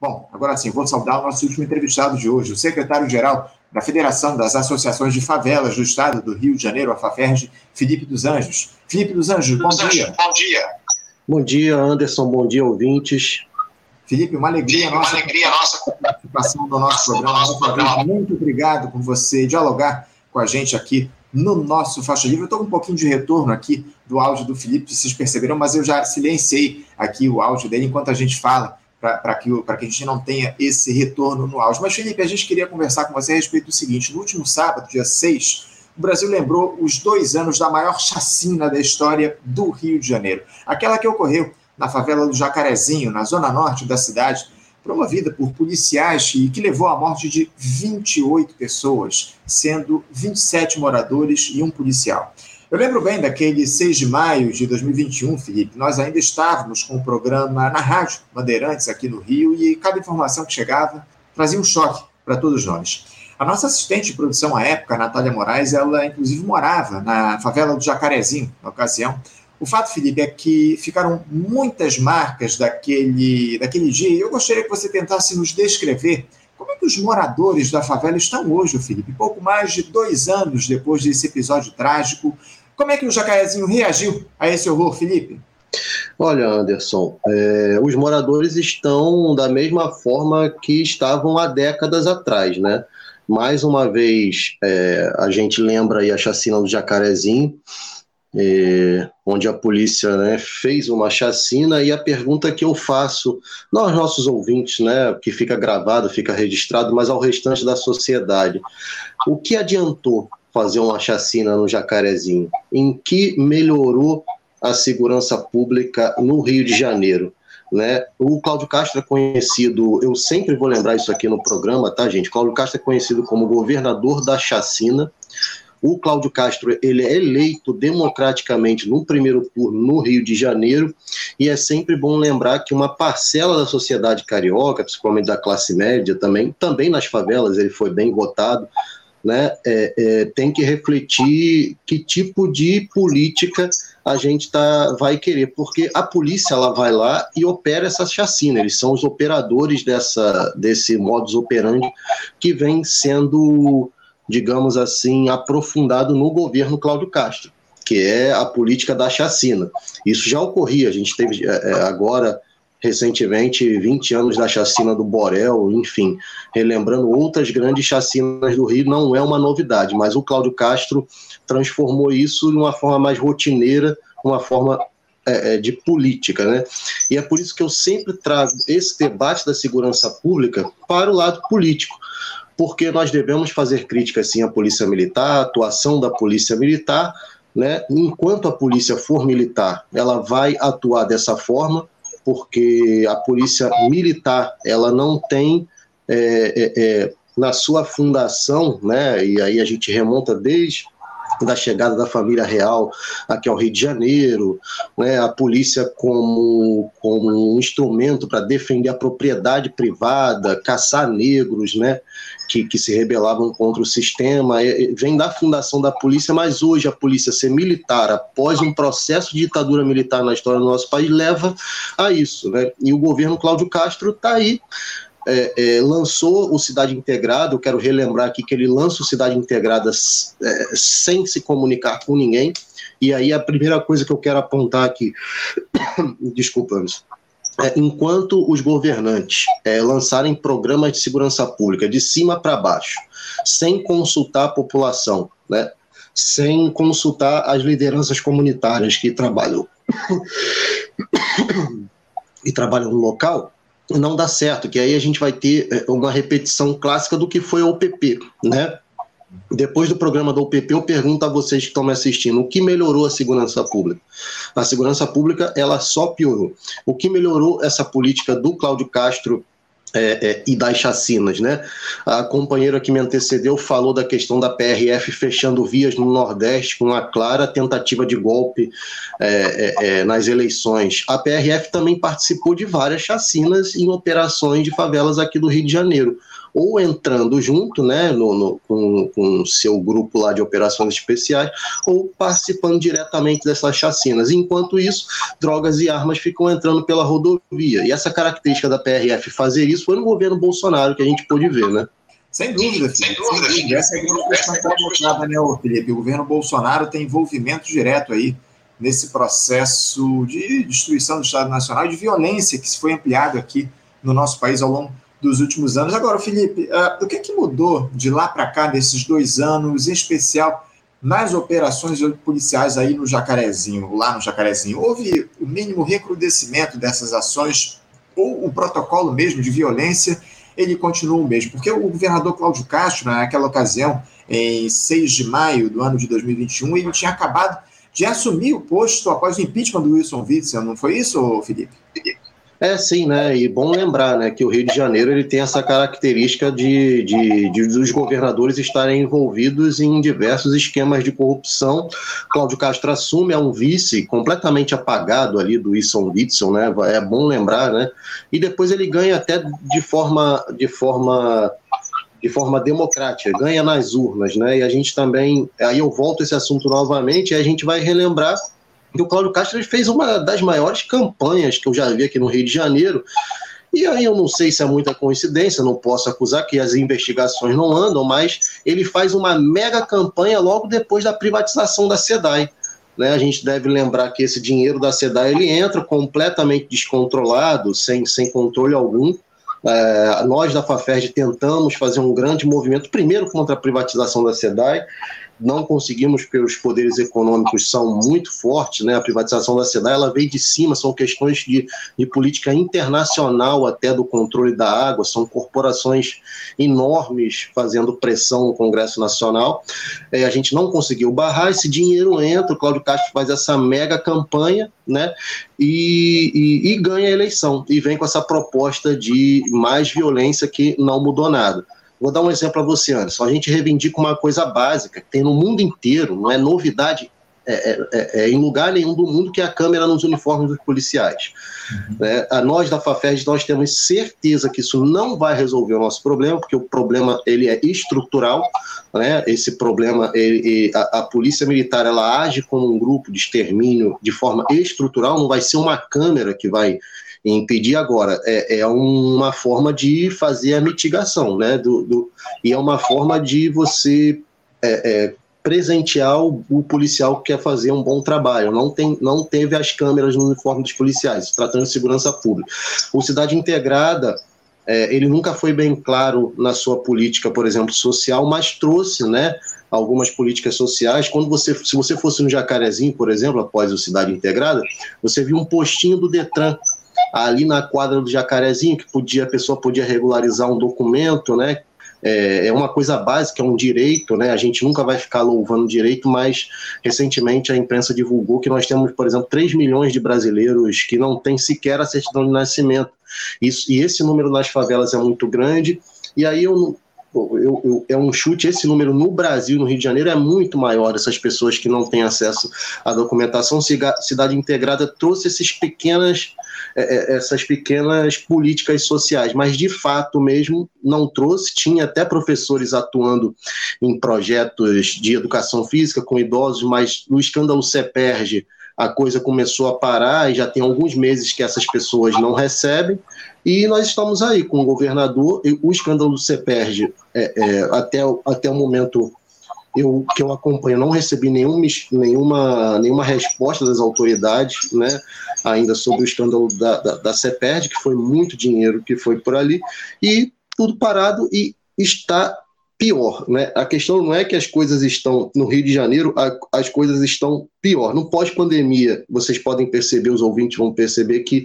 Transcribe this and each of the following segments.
Bom, agora sim, vou saudar o nosso último entrevistado de hoje, o secretário-geral da Federação das Associações de Favelas do Estado do Rio de Janeiro, a FAFERJ, Felipe dos Anjos. Felipe dos Anjos, bom dia. Bom dia. Bom dia, Anderson, bom dia, ouvintes. Felipe, uma alegria Felipe, nossa, uma alegria nossa participação do nosso programa. Nosso programa. Muito obrigado por você dialogar com a gente aqui no nosso Faixa Livre. Eu estou com um pouquinho de retorno aqui do áudio do Felipe, vocês perceberam, mas eu já silenciei aqui o áudio dele enquanto a gente fala, para que, que a gente não tenha esse retorno no áudio. Mas, Felipe, a gente queria conversar com você a respeito do seguinte: no último sábado, dia 6, o Brasil lembrou os dois anos da maior chacina da história do Rio de Janeiro. Aquela que ocorreu na favela do Jacarezinho, na zona norte da cidade, promovida por policiais e que levou à morte de 28 pessoas, sendo 27 moradores e um policial. Eu lembro bem daquele 6 de maio de 2021, Felipe, nós ainda estávamos com o programa na Rádio Bandeirantes aqui no Rio e cada informação que chegava trazia um choque para todos nós. A nossa assistente de produção à época, a Natália Moraes, ela inclusive morava na favela do Jacarezinho, na ocasião, o fato, Felipe, é que ficaram muitas marcas daquele, daquele dia e eu gostaria que você tentasse nos descrever como é que os moradores da favela estão hoje, Felipe, pouco mais de dois anos depois desse episódio trágico. Como é que o Jacarezinho reagiu a esse horror, Felipe? Olha, Anderson, é, os moradores estão da mesma forma que estavam há décadas atrás, né? Mais uma vez, é, a gente lembra aí a chacina do Jacarezinho, é, onde a polícia né, fez uma chacina e a pergunta que eu faço, não aos nossos ouvintes, né, que fica gravado, fica registrado, mas ao restante da sociedade, o que adiantou fazer uma chacina no Jacarezinho? Em que melhorou a segurança pública no Rio de Janeiro? Né? O Cláudio Castro é conhecido, eu sempre vou lembrar isso aqui no programa, tá, gente? Cláudio Castro é conhecido como governador da chacina. O Cláudio Castro ele é eleito democraticamente no primeiro turno no Rio de Janeiro e é sempre bom lembrar que uma parcela da sociedade carioca, principalmente da classe média também, também nas favelas ele foi bem votado, né, é, é, tem que refletir que tipo de política a gente tá, vai querer, porque a polícia ela vai lá e opera essa chacina, eles são os operadores dessa, desse modus operandi que vem sendo digamos assim, aprofundado no governo Cláudio Castro, que é a política da chacina. Isso já ocorria, a gente teve é, é agora, recentemente, 20 anos da chacina do Borel, enfim, relembrando outras grandes chacinas do Rio, não é uma novidade, mas o Cláudio Castro transformou isso de uma forma mais rotineira, uma forma é, é, de política, né? E é por isso que eu sempre trago esse debate da segurança pública para o lado político, porque nós devemos fazer críticas sim à polícia militar, à atuação da polícia militar, né? Enquanto a polícia for militar, ela vai atuar dessa forma, porque a polícia militar ela não tem é, é, é, na sua fundação, né? E aí a gente remonta desde da chegada da família real aqui ao Rio de Janeiro, né, a polícia como, como um instrumento para defender a propriedade privada, caçar negros, né, que, que se rebelavam contra o sistema, vem da fundação da polícia, mas hoje a polícia ser militar, após um processo de ditadura militar na história do nosso país, leva a isso. Né? E o governo Cláudio Castro está aí é, é, lançou o Cidade Integrada, eu quero relembrar aqui que ele lança o Cidade Integrada é, sem se comunicar com ninguém, e aí a primeira coisa que eu quero apontar aqui, desculpa, Anderson, é, enquanto os governantes é, lançarem programas de segurança pública de cima para baixo, sem consultar a população, né, sem consultar as lideranças comunitárias que trabalham e trabalham no local, não dá certo, que aí a gente vai ter é, uma repetição clássica do que foi a OPP, né? Depois do programa da OPP, eu pergunto a vocês que estão me assistindo, o que melhorou a segurança pública? A segurança pública, ela só piorou. O que melhorou essa política do Cláudio Castro é, é, e das chacinas, né? A companheira que me antecedeu falou da questão da PRF fechando vias no Nordeste com uma clara tentativa de golpe é, é, é nas eleições. A PRF também participou de várias chacinas em operações de favelas aqui do Rio de Janeiro ou entrando junto, né, no, no, com, com seu grupo lá de operações especiais, ou participando diretamente dessas chacinas. Enquanto isso, drogas e armas ficam entrando pela rodovia. E essa característica da PRF fazer isso foi no governo Bolsonaro que a gente pôde ver, né? Sem dúvida, Sem dúvida. Sem dúvida. Essa é a grande questão que colocada, né, Felipe? O governo Bolsonaro tem envolvimento direto aí nesse processo de destruição do Estado Nacional e de violência que se foi ampliado aqui no nosso país ao longo dos últimos anos. Agora, Felipe, uh, o que, que mudou de lá para cá, desses dois anos, em especial nas operações policiais aí no Jacarezinho, lá no Jacarezinho? Houve o mínimo recrudescimento dessas ações ou o protocolo mesmo de violência, ele continua o mesmo? Porque o governador Cláudio Castro, naquela ocasião, em 6 de maio do ano de 2021, ele tinha acabado de assumir o posto após o impeachment do Wilson Witzel, não foi isso, Felipe? É, sim, né? E bom lembrar, né, que o Rio de Janeiro ele tem essa característica de, de, de dos governadores estarem envolvidos em diversos esquemas de corrupção. Cláudio Castro assume é um vice completamente apagado ali do Wilson Witzel, né? É bom lembrar, né? E depois ele ganha até de forma de forma de forma democrática, ganha nas urnas, né? E a gente também, aí eu volto esse assunto novamente e a gente vai relembrar que o Cláudio Castro fez uma das maiores campanhas que eu já vi aqui no Rio de Janeiro. E aí eu não sei se é muita coincidência, não posso acusar que as investigações não andam, mas ele faz uma mega campanha logo depois da privatização da SEDAI. Né, a gente deve lembrar que esse dinheiro da SEDAI ele entra completamente descontrolado, sem, sem controle algum. É, nós da FAFERJ tentamos fazer um grande movimento, primeiro contra a privatização da SEDAI, não conseguimos porque os poderes econômicos são muito fortes, né? A privatização da SEDAI, ela veio de cima, são questões de, de política internacional até do controle da água, são corporações enormes fazendo pressão no Congresso Nacional. É, a gente não conseguiu barrar, esse dinheiro entra, o Cláudio Castro faz essa mega campanha, né? E, e, e ganha a eleição, e vem com essa proposta de mais violência que não mudou nada. Vou dar um exemplo a você, Anderson. A gente reivindica uma coisa básica, que tem no mundo inteiro, não é novidade é, é, é, é, em lugar nenhum do mundo que é a câmera nos uniformes dos policiais. Uhum. É, a nós da FAFED, nós temos certeza que isso não vai resolver o nosso problema, porque o problema ele é estrutural, né? esse problema, ele, a, a, polícia militar ela age como um grupo de extermínio de forma estrutural, não vai ser uma câmera que vai impedir agora é, é uma forma de fazer a mitigação, né? Do, do e é uma forma de você é, é, presentear o, o, policial que quer fazer um bom trabalho. Não, tem, não teve as câmeras no uniforme dos policiais, tratando de segurança pública. O Cidade Integrada, é, ele nunca foi bem claro na sua política, por exemplo, social, mas trouxe, né? algumas políticas sociais. Quando você, se você fosse no Jacarezinho, por exemplo, após o Cidade Integrada, você viu um postinho do Detran ali na quadra do Jacarezinho, que podia, a pessoa podia regularizar um documento, né? É, é uma coisa básica, é um direito, né? A gente nunca vai ficar louvando direito, mas recentemente a imprensa divulgou que nós temos, por exemplo, 3 milhões de brasileiros que não têm sequer a certidão de nascimento. Isso, e esse número nas favelas é muito grande. E aí eu, eu, eu, é um chute, esse número no Brasil, no Rio de Janeiro, é muito maior, essas pessoas que não têm acesso à documentação. Cidade Integrada trouxe esses pequenas é, é, essas pequenas políticas sociais, mas de fato mesmo não trouxe. Tinha até professores atuando em projetos de educação física com idosos, mas no escândalo CEPERG a coisa começou a parar e já tem alguns meses que essas pessoas não recebem. E nós estamos aí com o governador, o escândalo do CEPERG, é, é, até, até o momento eu, que eu acompanho, não recebi nenhum, nenhuma, nenhuma resposta das autoridades, né, ainda sobre o escândalo da, da, da CEPERD, que foi muito dinheiro que foi por ali, e tudo parado e está pior. Né? A questão não é que as coisas estão no Rio de Janeiro, a, as coisas estão pior. No pós-pandemia, vocês podem perceber, os ouvintes vão perceber que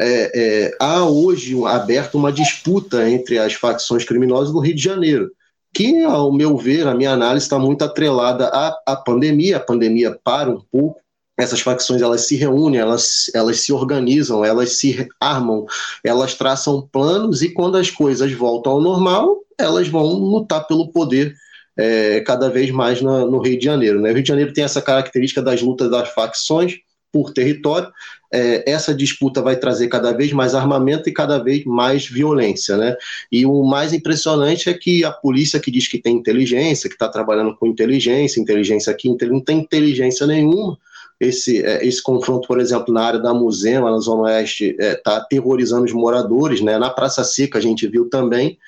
é, é, há hoje aberto uma disputa entre as facções criminosas do Rio de Janeiro que, ao meu ver, a minha análise está muito atrelada à, à pandemia. A pandemia para um pouco, essas facções elas se reúnem, elas, elas se organizam, elas se armam, elas traçam planos e quando as coisas voltam ao normal, elas vão lutar pelo poder é, cada vez mais no, no Rio de Janeiro. Né? O Rio de Janeiro tem essa característica das lutas das facções, por território, é, essa disputa vai trazer cada vez mais armamento e cada vez mais violência, né? E o mais impressionante é que a polícia que diz que tem inteligência, que está trabalhando com inteligência, inteligência aqui, não tem inteligência nenhuma, esse, é, esse confronto, por exemplo, na área da Musema, na Zona Oeste, está é, tá aterrorizando os moradores, né? Na Praça Seca a gente viu também.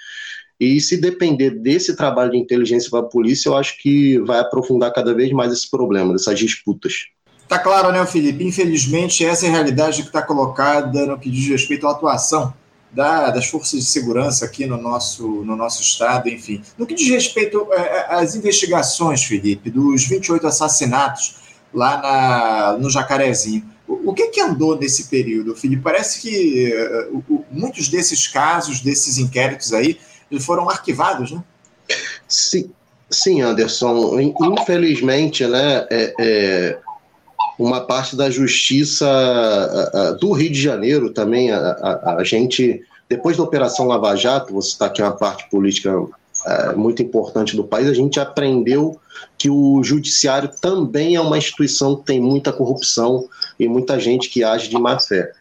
E se depender desse trabalho de inteligência para a polícia, eu acho que vai aprofundar cada vez mais esse problema, dessas disputas. Tá claro, né, Felipe? Infelizmente, essa é a realidade que está colocada no que diz respeito à atuação da, das forças de segurança aqui no nosso, no nosso estado, enfim. No que diz respeito é, é, às investigações, Felipe, dos 28 assassinatos lá na, no Jacarezinho, o, que, que andou nesse período, Felipe? Parece que uh, muitos desses casos, desses inquéritos aí, foram arquivados, né? Sim, sim Anderson. Infelizmente, né, é, é uma parte da justiça do Rio de Janeiro também, a, a, gente, depois da Operação Lava Jato, você está aqui uma parte política é, muito importante do país, a gente aprendeu que o judiciário também é uma instituição que tem muita corrupção e muita gente que age de má fé.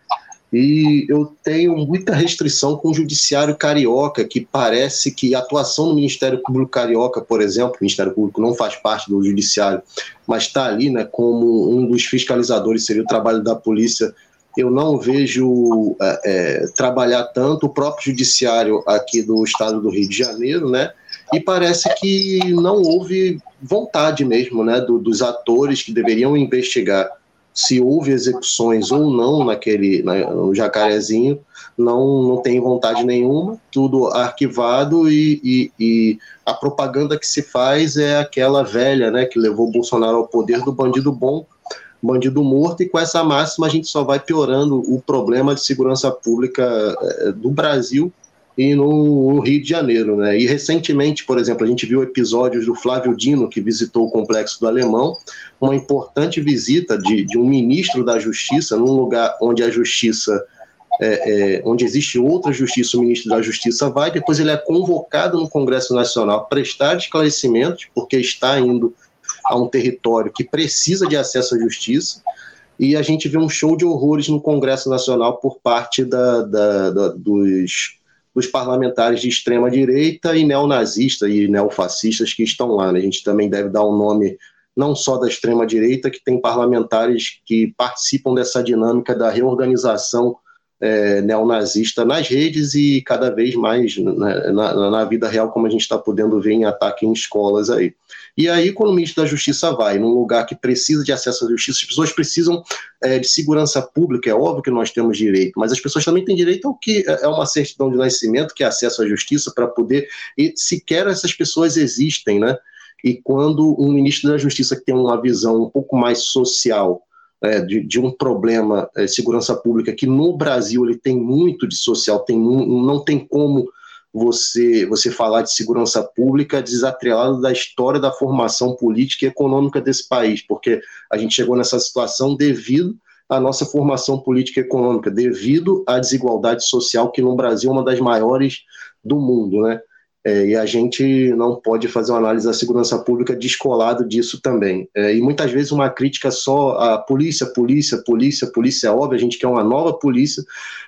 E eu tenho muita restrição com o judiciário carioca, que parece que a atuação do Ministério Público Carioca, por exemplo, o Ministério Público não faz parte do judiciário, mas está ali né, como um dos fiscalizadores, seria o trabalho da polícia. Eu não vejo é, é, trabalhar tanto o próprio judiciário aqui do estado do Rio de Janeiro, né? E parece que não houve vontade mesmo, né, do, dos atores que deveriam investigar se houve execuções ou não naquele né, no Jacarezinho, não, não tem vontade nenhuma, tudo arquivado e, e, e, a propaganda que se faz é aquela velha, né, que levou Bolsonaro ao poder do bandido bom, bandido morto, e com essa máxima a gente só vai piorando o problema de segurança pública eh, do Brasil e no, Rio de Janeiro. Né? E recentemente, por exemplo, a gente viu episódios do Flávio Dino, que visitou o Complexo do Alemão, uma importante visita de, de um ministro da Justiça, num lugar onde a Justiça. É, é, onde existe outra justiça, o ministro da Justiça vai, depois ele é convocado no Congresso Nacional a prestar esclarecimentos, porque está indo a um território que precisa de acesso à justiça, e a gente vê um show de horrores no Congresso Nacional por parte da, da, da, dos dos parlamentares de extrema direita e neonazistas e neofascistas que estão lá. Né? A gente também deve dar um nome não só da extrema direita, que tem parlamentares que participam dessa dinâmica da reorganização é, neonazista nas redes e cada vez mais né, na, na, vida real, como a gente está podendo ver em ataque em escolas aí. E aí, quando o ministro da Justiça vai num lugar que precisa de acesso à justiça, as pessoas precisam é, de segurança pública, é óbvio que nós temos direito, mas as pessoas também têm direito ao que é, é uma certidão de nascimento, que é acesso à justiça, para poder, e sequer essas pessoas existem, né? E quando um ministro da Justiça que tem uma visão um pouco mais social, é, de, de, um problema é, segurança pública que no Brasil ele tem muito de social, tem, não tem como você, você falar de segurança pública desatrelado da história da formação política e econômica desse país, porque a gente chegou nessa situação devido à nossa formação política e econômica, devido à desigualdade social que no Brasil é uma das maiores do mundo, né? É, e a gente não pode fazer uma análise da segurança pública descolado disso também. É, e muitas vezes uma crítica só a polícia, polícia, polícia, polícia é óbvio, a gente quer uma nova polícia,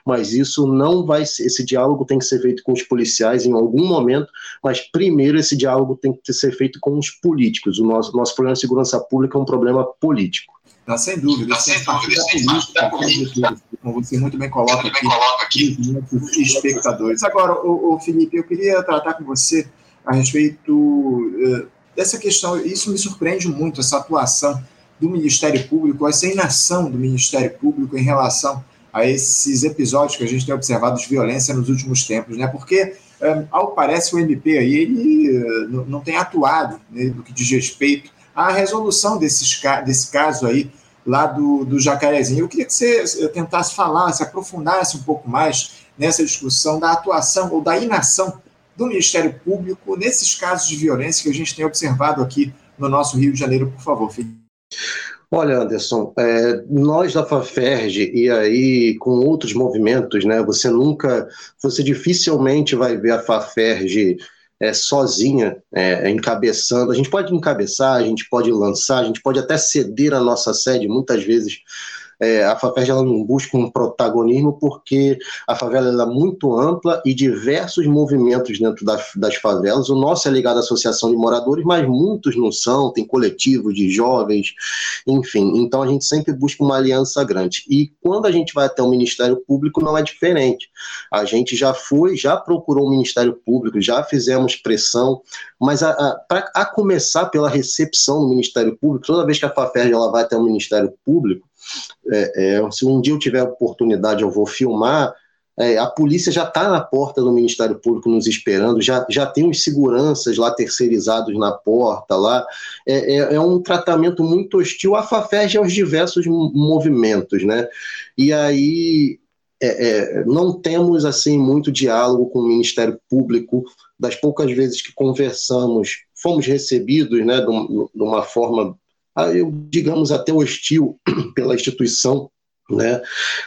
mas isso não vai ser, esse diálogo tem que ser feito com os policiais em algum momento, mas primeiro esse diálogo tem que ser feito com os políticos. O nosso, nosso problema de segurança pública é um problema político. Não, sem dúvida. Não, sem dúvida. Sem política, política, como você muito bem coloca, muito aqui, bem coloca aqui, muitos espectadores. Agora, o, o, Felipe, eu queria tratar com você a respeito uh, dessa questão. Isso me surpreende muito, essa atuação do Ministério Público, essa inação do Ministério Público em relação a esses episódios que a gente tem observado de violência nos últimos tempos, né? Porque, um, ao parece, o MP aí, ele uh, não tem atuado né, no que diz respeito a resolução desses, desse caso aí lá do, do Jacarezinho. Eu queria que você tentasse falar, se aprofundasse um pouco mais nessa discussão da atuação ou da inação do Ministério Público nesses casos de violência que a gente tem observado aqui no nosso Rio de Janeiro, por favor, Felipe. Olha, Anderson, é, nós da FAFERJ e aí com outros movimentos, né? Você nunca, você dificilmente vai ver a FAFERJ é, sozinha, é, encabeçando. A gente pode encabeçar, a gente pode lançar, a gente pode até ceder a nossa sede muitas vezes é, a FAFERJ ela não busca um protagonismo porque a favela é muito ampla e diversos movimentos dentro das, das favelas. O nosso é ligado à Associação de Moradores, mas muitos não são, tem coletivos de jovens, enfim. Então a gente sempre busca uma aliança grande. E quando a gente vai até o Ministério Público, não é diferente. A gente já foi, já procurou o Ministério Público, já fizemos pressão, mas a, a, pra, a começar pela recepção do Ministério Público, toda vez que a FAFERJ ela vai até o Ministério Público, é, é, se um dia eu tiver oportunidade, eu vou filmar. É, a polícia já está na porta do Ministério Público nos esperando, já, já tem os seguranças lá terceirizados na porta lá. É, é, é um tratamento muito hostil à FAFERJ aos diversos movimentos, né? E aí é, é, não temos assim muito diálogo com o Ministério Público. Das poucas vezes que conversamos, fomos recebidos, né, de, uma forma digamos, até hostil pela instituição, né?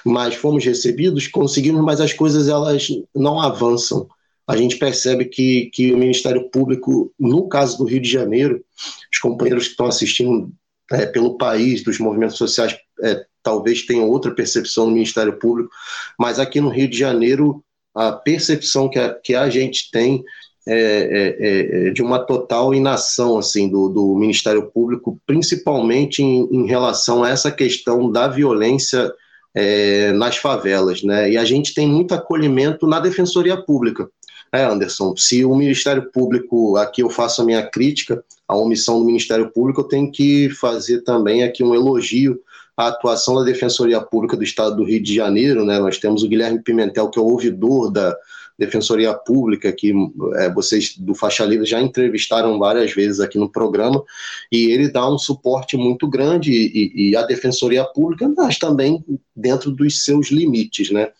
Mas fomos recebidos, conseguimos, mas as coisas elas não avançam. A gente percebe que, que o Ministério Público, no caso do Rio de Janeiro, os companheiros que estão assistindo é, pelo país, dos movimentos sociais, é, talvez tenham outra percepção do Ministério Público, mas aqui no Rio de Janeiro, a percepção que a, que a gente tem é, é, é, de uma total inação assim do, do Ministério Público, principalmente em, em, relação a essa questão da violência é, nas favelas, né? E a gente tem muito acolhimento na Defensoria Pública. É, Anderson, se o Ministério Público, aqui eu faço a minha crítica à omissão do Ministério Público, eu tenho que fazer também aqui um elogio à atuação da Defensoria Pública do Estado do Rio de Janeiro, né? Nós temos o Guilherme Pimentel, que é o ouvidor da, Defensoria Pública, que é, vocês do Faixa Livre já entrevistaram várias vezes aqui no programa, e ele dá um suporte muito grande, e, e a Defensoria Pública, mas também dentro dos seus limites, né?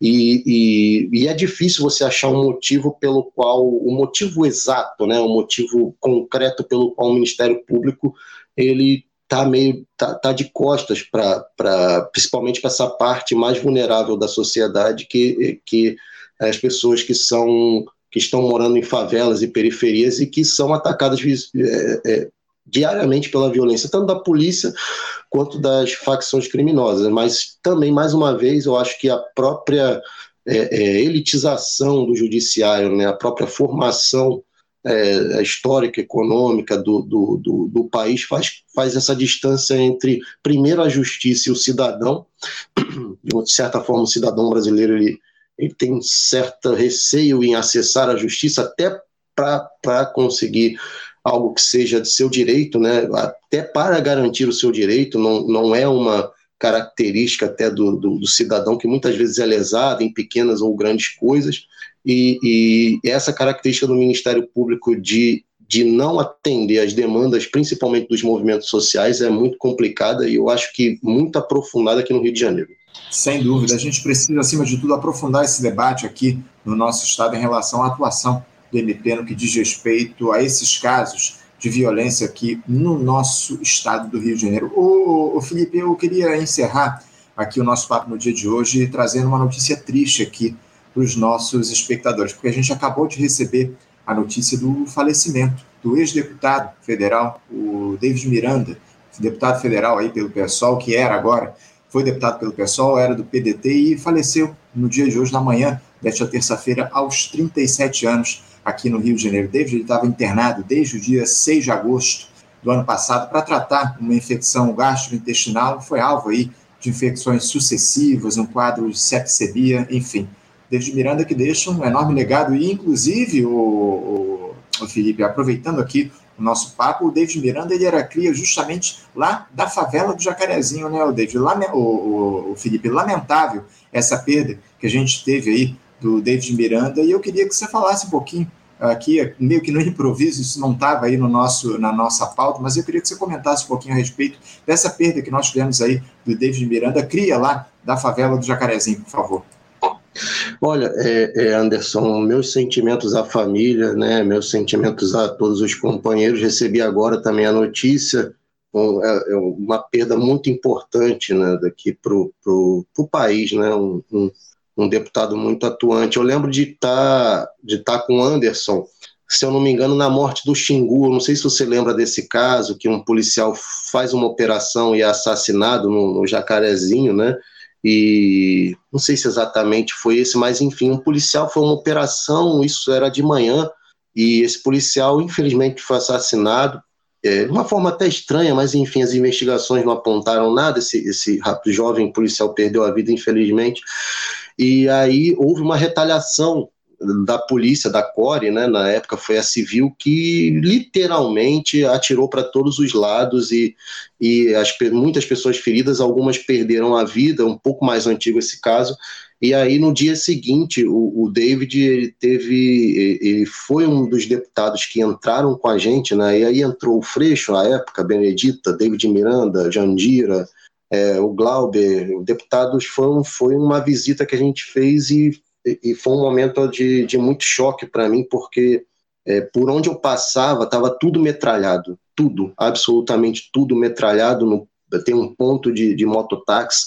E, e, e, é difícil você achar um motivo pelo qual, o um motivo exato, né, um motivo concreto pelo qual o Ministério Público ele tá meio tá, tá de costas para principalmente para essa parte mais vulnerável da sociedade que, que as pessoas que são que estão morando em favelas e periferias e que são atacadas é, é, diariamente pela violência, tanto da polícia quanto das facções criminosas. Mas também, mais uma vez, eu acho que a própria é, elitização do judiciário, né, a própria formação é, histórica, econômica do, do, do, do, país faz, faz essa distância entre, primeiro, a justiça e o cidadão. De certa forma, o cidadão brasileiro ele, ele tem certo receio em acessar a justiça até para conseguir algo que seja de seu direito, né? até para garantir o seu direito, não, não é uma característica até do, do, do cidadão que muitas vezes é lesado em pequenas ou grandes coisas, e, e essa característica do Ministério Público de, de não atender às demandas, principalmente dos movimentos sociais, é muito complicada e eu acho que muito aprofundada aqui no Rio de Janeiro. Sem dúvida, a gente precisa, acima de tudo, aprofundar esse debate aqui no nosso Estado em relação à atuação do MP no que diz respeito a esses casos de violência aqui no nosso Estado do Rio de Janeiro. Ô, Felipe, eu queria encerrar aqui o nosso papo no dia de hoje trazendo uma notícia triste aqui para os nossos espectadores, porque a gente acabou de receber a notícia do falecimento do ex-deputado federal, o David Miranda, deputado federal aí pelo PSOL, que era agora foi deputado pelo PSOL, era do PDT e faleceu no dia de hoje, na manhã desta terça-feira, aos 37 anos, aqui no Rio de Janeiro. David estava internado desde o dia 6 de agosto do ano passado para tratar uma infecção gastrointestinal, foi alvo aí de infecções sucessivas, um quadro de septicemia, enfim. David Miranda que deixa um enorme legado e, inclusive, o, o, o Felipe, aproveitando aqui o nosso papo, o David Miranda ele era cria justamente lá da favela do Jacarezinho, né, o David? Lame, o, o, o, Felipe, lamentável essa perda que a gente teve aí do David Miranda, e eu queria que você falasse um pouquinho aqui, meio que no improviso, isso não estava aí no nosso, na nossa pauta, mas eu queria que você comentasse um pouquinho a respeito dessa perda que nós tivemos aí do David Miranda, cria lá da favela do Jacarezinho, por favor. Olha, é, é, Anderson, meus sentimentos à família, né, meus sentimentos a todos os companheiros. Recebi agora também a notícia, um, é, é uma perda muito importante né, daqui para o país, né, um, um, um, deputado muito atuante. Eu lembro de estar tá, de tá com o Anderson se eu não me engano, na morte do Xingu. Não sei se você lembra desse caso, que um policial faz uma operação e é assassinado no, no Jacarezinho, né? E não sei se exatamente foi esse, mas enfim, um policial foi uma operação, isso era de manhã, e esse policial, infelizmente, foi assassinado. É, de uma forma até estranha, mas enfim, as investigações não apontaram nada. Esse, esse jovem policial perdeu a vida, infelizmente. E aí houve uma retaliação da polícia, da Core, né, na época foi a civil, que literalmente atirou para todos os lados e, e as, muitas pessoas feridas, algumas perderam a vida, um pouco mais antigo esse caso, e aí no dia seguinte o, o David ele teve, ele foi um dos deputados que entraram com a gente, né, e aí entrou o Freixo na época, Benedita, David Miranda, Jandira, é, o Glauber, deputados, foi, foi uma visita que a gente fez e e foi um momento de, de muito choque para mim, porque é, por onde eu passava estava tudo metralhado, tudo, absolutamente tudo metralhado. No, tem um ponto de, de mototáxi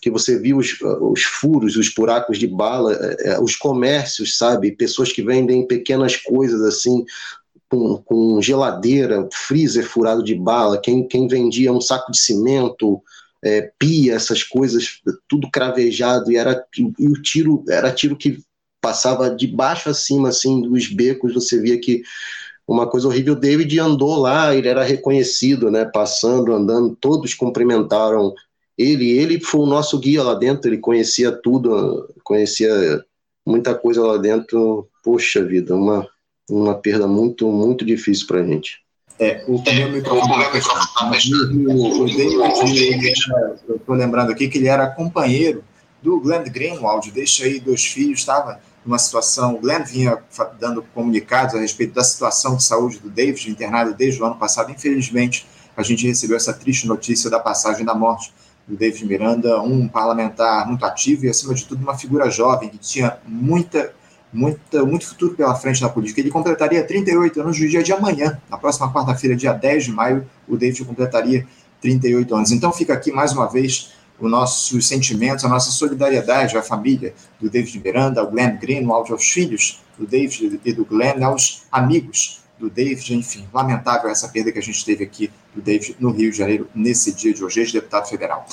que você viu os, os furos, os buracos de bala, é, é os comércios, sabe? Pessoas que vendem pequenas coisas assim, com, com, geladeira, freezer furado de bala, quem, quem vendia um saco de cimento, é, pia, essas coisas, tudo cravejado, e, era, e o tiro era tiro que passava de baixo a cima, assim, dos becos, você via que uma coisa horrível. David andou lá, ele era reconhecido, né, passando, andando, todos cumprimentaram ele. Ele foi o nosso guia lá dentro, ele conhecia tudo, conhecia muita coisa lá dentro. Poxa vida, uma, uma perda muito, muito difícil para a gente. É, o meu microfone está O, o David, eu estou lembrando aqui que ele era companheiro do Glenn Greenwald, deixa aí dois filhos, estava numa situação, o Glenn vinha dando comunicados a respeito da situação de saúde do David, internado desde o ano passado. Infelizmente, a gente recebeu essa triste notícia da passagem da morte do David Miranda, um parlamentar muito ativo e, acima de tudo, uma figura jovem que tinha muita muito, muito futuro pela frente na política. Ele completaria 38 anos no dia de amanhã, na próxima quarta-feira, dia 10 de maio, o David completaria 38 anos. Então fica aqui mais uma vez os nossos sentimentos, a nossa solidariedade à família do David Miranda, ao Glenn Greenwald, aos filhos do David e do Glenn, aos amigos do David, enfim, lamentável essa perda que a gente teve aqui do David no Rio de Janeiro nesse dia de hoje, ex-deputado federal.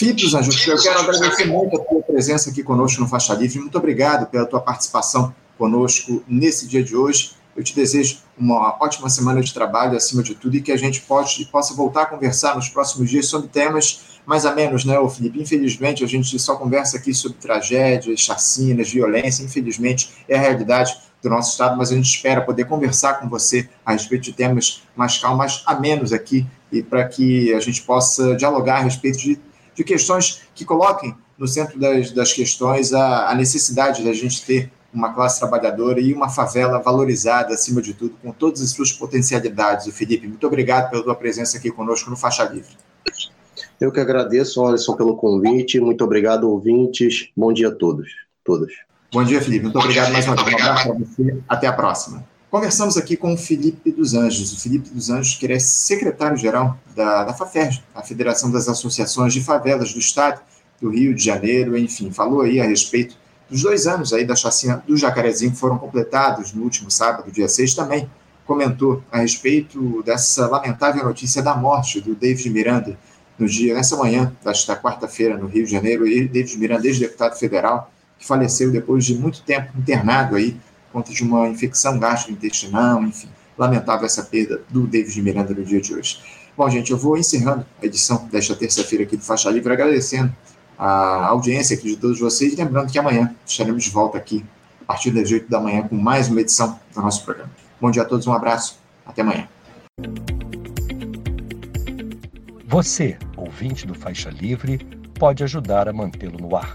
Dos Anjos, eu quero agradecer muito a tua presença aqui conosco no Faixa Livre. Muito obrigado pela tua participação conosco nesse dia de hoje. Eu te desejo uma ótima semana de trabalho, acima de tudo, e que a gente pode, possa voltar a conversar nos próximos dias sobre temas mais a menos, né, Felipe? Infelizmente, a gente só conversa aqui sobre tragédias, chacinas, violência. Infelizmente, é a realidade do nosso Estado, mas a gente espera poder conversar com você a respeito de temas mais calmos, mais a menos aqui, e para que a gente possa dialogar a respeito de de questões que coloquem no centro das, das questões a, a necessidade da gente ter uma classe trabalhadora e uma favela valorizada, acima de tudo, com todas as suas potencialidades. O Felipe, muito obrigado pela tua presença aqui conosco no Faixa Livre. Eu que agradeço, Alisson, pelo convite. Muito obrigado, ouvintes. Bom dia a todos, todos. Bom dia, Felipe. Muito obrigado mais uma vez. Um abraço para você. Até a próxima. Conversamos aqui com o Felipe dos Anjos. O Felipe dos Anjos, que é secretário-geral da, da FAFERJ, a Federação das Associações de Favelas do Estado do Rio de Janeiro, enfim, falou aí a respeito dos dois anos aí da chacina do Jacarezinho, que foram completados no último sábado, dia 6, também comentou a respeito dessa lamentável notícia da morte do David Miranda no dia, nessa manhã desta quarta-feira no Rio de Janeiro, e David Miranda, ex-deputado federal, que faleceu depois de muito tempo internado aí conta de uma infecção gastrointestinal, enfim. Lamentável essa perda do David Miranda no dia de hoje. Bom, gente, eu vou encerrando a edição desta terça-feira aqui do Faixa Livre, agradecendo a audiência aqui de todos vocês, lembrando que amanhã estaremos de volta aqui, a partir das 8 da manhã, com mais uma edição do nosso programa. Bom dia a todos, um abraço, até amanhã. Você, ouvinte do Faixa Livre, pode ajudar a mantê-lo no ar